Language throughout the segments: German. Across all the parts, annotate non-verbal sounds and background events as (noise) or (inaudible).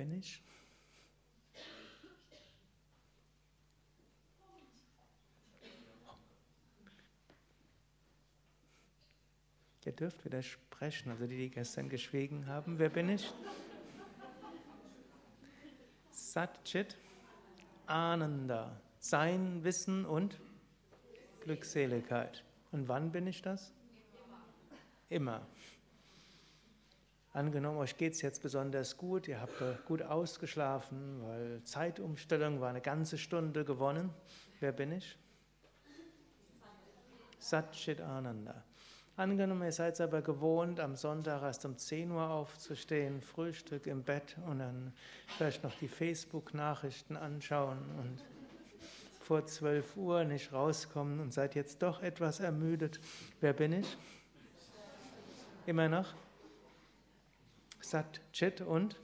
bin ich? Ihr dürft widersprechen, also die, die gestern geschwiegen haben, wer bin ich? Satchit, Ananda, Sein, Wissen und Glückseligkeit. Und wann bin ich das? Immer. Angenommen, euch geht es jetzt besonders gut, ihr habt gut ausgeschlafen, weil Zeitumstellung war eine ganze Stunde gewonnen. Wer bin ich? Satchit Ananda. Angenommen, ihr seid aber gewohnt, am Sonntag erst um 10 Uhr aufzustehen, Frühstück im Bett und dann vielleicht noch die Facebook-Nachrichten anschauen und vor 12 Uhr nicht rauskommen und seid jetzt doch etwas ermüdet. Wer bin ich? Immer noch? Sat, Chit und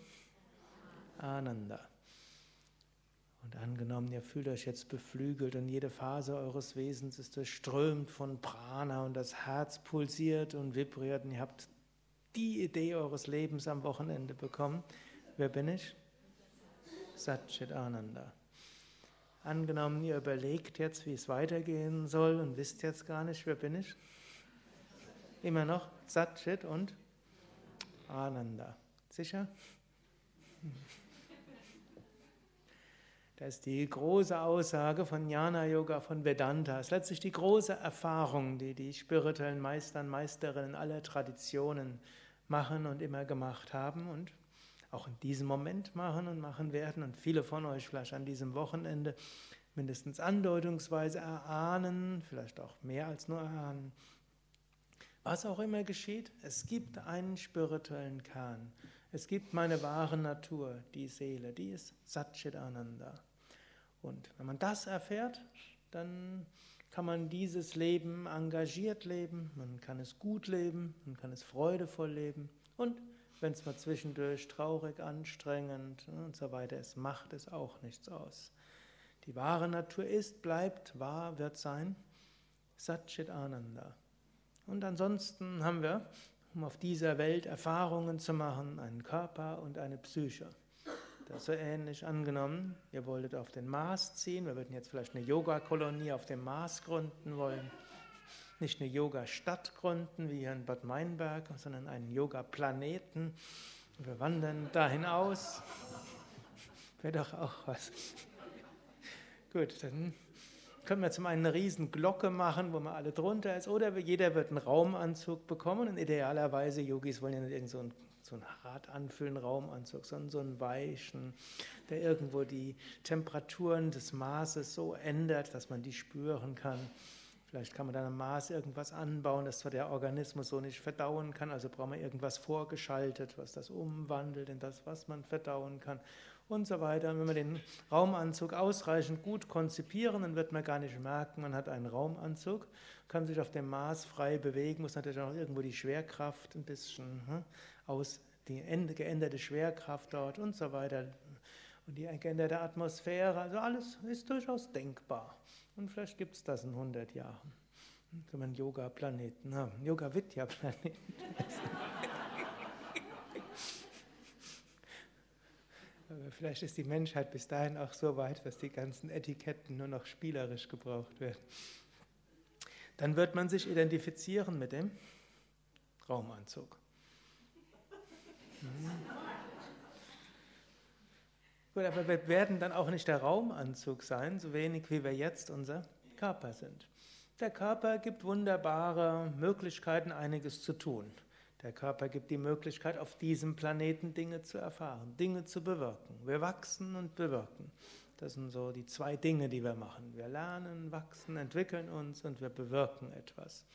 Ananda. Und angenommen, ihr fühlt euch jetzt beflügelt und jede Phase eures Wesens ist durchströmt von Prana und das Herz pulsiert und vibriert und ihr habt die Idee eures Lebens am Wochenende bekommen. Wer bin ich? Satchit Ananda. Angenommen, ihr überlegt jetzt, wie es weitergehen soll und wisst jetzt gar nicht, wer bin ich? Immer noch Satchit und Ananda. Sicher? Das ist die große Aussage von Jnana Yoga, von Vedanta. Es ist letztlich die große Erfahrung, die die spirituellen Meister und Meisterinnen aller Traditionen machen und immer gemacht haben und auch in diesem Moment machen und machen werden. Und viele von euch vielleicht an diesem Wochenende mindestens andeutungsweise erahnen, vielleicht auch mehr als nur erahnen. Was auch immer geschieht, es gibt einen spirituellen Kern. Es gibt meine wahre Natur, die Seele, die ist Satchitananda. Und wenn man das erfährt, dann kann man dieses Leben engagiert leben, man kann es gut leben, man kann es freudevoll leben und wenn es mal zwischendurch traurig, anstrengend und so weiter ist, macht es auch nichts aus. Die wahre Natur ist, bleibt, wahr, wird sein. Satchit Ananda. Und ansonsten haben wir, um auf dieser Welt Erfahrungen zu machen, einen Körper und eine Psyche. Das ist so ähnlich angenommen. Ihr wolltet auf den Mars ziehen. Wir würden jetzt vielleicht eine Yoga-Kolonie auf dem Mars gründen wollen. Nicht eine Yoga-Stadt gründen, wie hier in Bad Meinberg, sondern einen Yoga-Planeten. Wir wandern dahin aus. Wäre doch auch was. Gut, dann können wir zum einen eine riesen Glocke machen, wo man alle drunter ist, oder jeder wird einen Raumanzug bekommen und idealerweise, Yogis wollen ja nicht irgend so einen, so einen hart anfühlenden Raumanzug, sondern so einen weichen, der irgendwo die Temperaturen des Maßes so ändert, dass man die spüren kann. Vielleicht kann man dann am Maß irgendwas anbauen, das zwar der Organismus so nicht verdauen kann, also braucht man irgendwas vorgeschaltet, was das umwandelt in das, was man verdauen kann und so weiter. Und wenn wir den Raumanzug ausreichend gut konzipieren, dann wird man gar nicht merken, man hat einen Raumanzug, kann sich auf dem Maß frei bewegen, muss natürlich auch irgendwo die Schwerkraft ein bisschen hm, aus, die geänderte Schwerkraft dort und so weiter und die geänderte Atmosphäre, also alles ist durchaus denkbar. Und vielleicht gibt es das in 100 Jahren. Kann man Yoga-Planeten haben, Yoga-Vidya-Planeten. (laughs) vielleicht ist die Menschheit bis dahin auch so weit, dass die ganzen Etiketten nur noch spielerisch gebraucht werden. Dann wird man sich identifizieren mit dem Raumanzug. Mhm. Gut, aber wir werden dann auch nicht der Raumanzug sein, so wenig wie wir jetzt unser Körper sind. Der Körper gibt wunderbare Möglichkeiten, einiges zu tun. Der Körper gibt die Möglichkeit, auf diesem Planeten Dinge zu erfahren, Dinge zu bewirken. Wir wachsen und bewirken. Das sind so die zwei Dinge, die wir machen. Wir lernen, wachsen, entwickeln uns und wir bewirken etwas.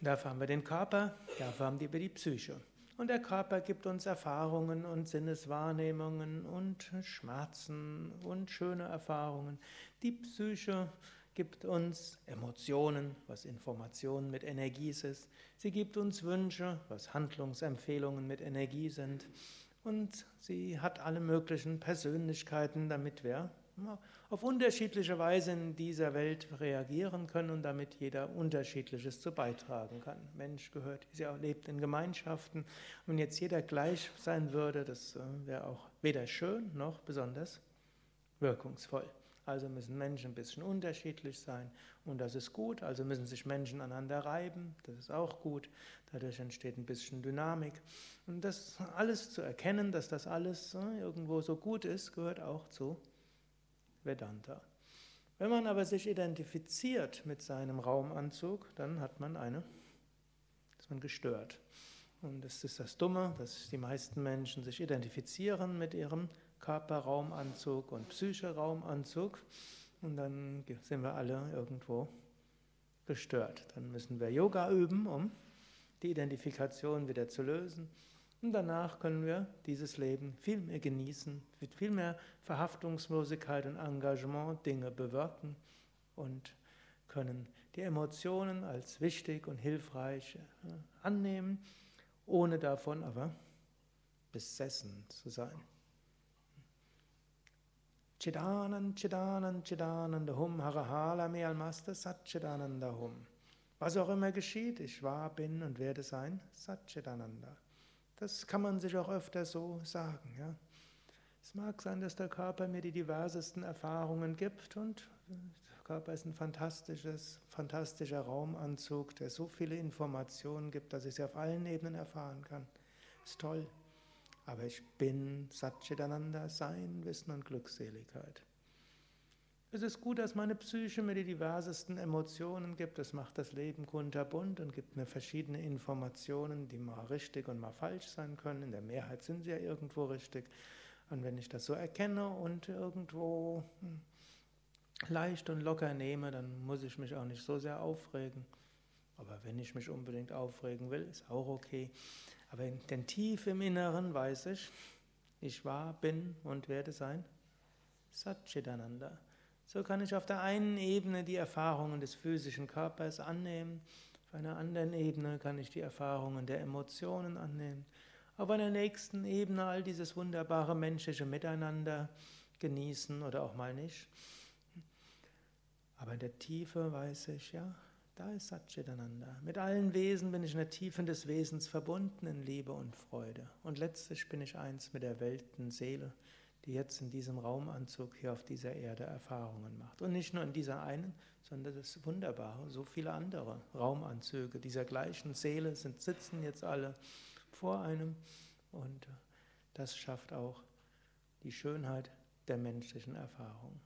Dafür haben wir den Körper, dafür haben wir die Psyche. Und der Körper gibt uns Erfahrungen und Sinneswahrnehmungen und Schmerzen und schöne Erfahrungen. Die Psyche gibt uns Emotionen, was Informationen mit Energie ist. Sie gibt uns Wünsche, was Handlungsempfehlungen mit Energie sind. Und sie hat alle möglichen Persönlichkeiten, damit wir auf unterschiedliche Weise in dieser Welt reagieren können und damit jeder Unterschiedliches zu beitragen kann. Mensch gehört, ja, lebt in Gemeinschaften und jetzt jeder gleich sein würde, das äh, wäre auch weder schön noch besonders wirkungsvoll. Also müssen Menschen ein bisschen unterschiedlich sein und das ist gut. Also müssen sich Menschen aneinander reiben, das ist auch gut. Dadurch entsteht ein bisschen Dynamik. Und das alles zu erkennen, dass das alles äh, irgendwo so gut ist, gehört auch zu Vedanta. Wenn man aber sich identifiziert mit seinem Raumanzug, dann hat man eine, ist man gestört. Und das ist das Dumme, dass die meisten Menschen sich identifizieren mit ihrem Körperraumanzug und Psycheraumanzug und dann sind wir alle irgendwo gestört. Dann müssen wir Yoga üben, um die Identifikation wieder zu lösen. Und danach können wir dieses Leben viel mehr genießen, mit viel mehr Verhaftungslosigkeit und Engagement Dinge bewirken und können die Emotionen als wichtig und hilfreich äh, annehmen, ohne davon aber besessen zu sein. Chidanand, Chidanand, Chidananda Hum, Harahala me almaste Satchidananda Hum. Was auch immer geschieht, ich war, bin und werde sein, Satchidananda. Das kann man sich auch öfter so sagen. Ja. Es mag sein, dass der Körper mir die diversesten Erfahrungen gibt und der Körper ist ein fantastisches, fantastischer Raumanzug, der so viele Informationen gibt, dass ich sie auf allen Ebenen erfahren kann. Ist toll. Aber ich bin Satchitananda, Sein, Wissen und Glückseligkeit. Es ist gut, dass meine Psyche mir die diversesten Emotionen gibt. Das macht das Leben kunterbunt und gibt mir verschiedene Informationen, die mal richtig und mal falsch sein können. In der Mehrheit sind sie ja irgendwo richtig. Und wenn ich das so erkenne und irgendwo hm, leicht und locker nehme, dann muss ich mich auch nicht so sehr aufregen. Aber wenn ich mich unbedingt aufregen will, ist auch okay. Aber in den tief im Inneren weiß ich, ich war, bin und werde sein Satchitananda. So kann ich auf der einen Ebene die Erfahrungen des physischen Körpers annehmen, auf einer anderen Ebene kann ich die Erfahrungen der Emotionen annehmen, auf einer nächsten Ebene all dieses wunderbare menschliche Miteinander genießen oder auch mal nicht. Aber in der Tiefe weiß ich, ja, da ist Satchitananda. Mit allen Wesen bin ich in der Tiefe des Wesens verbunden in Liebe und Freude. Und letztlich bin ich eins mit der Weltenseele die jetzt in diesem Raumanzug hier auf dieser Erde Erfahrungen macht. Und nicht nur in dieser einen, sondern das ist wunderbar. So viele andere Raumanzüge dieser gleichen Seele sind, sitzen jetzt alle vor einem. Und das schafft auch die Schönheit der menschlichen Erfahrung.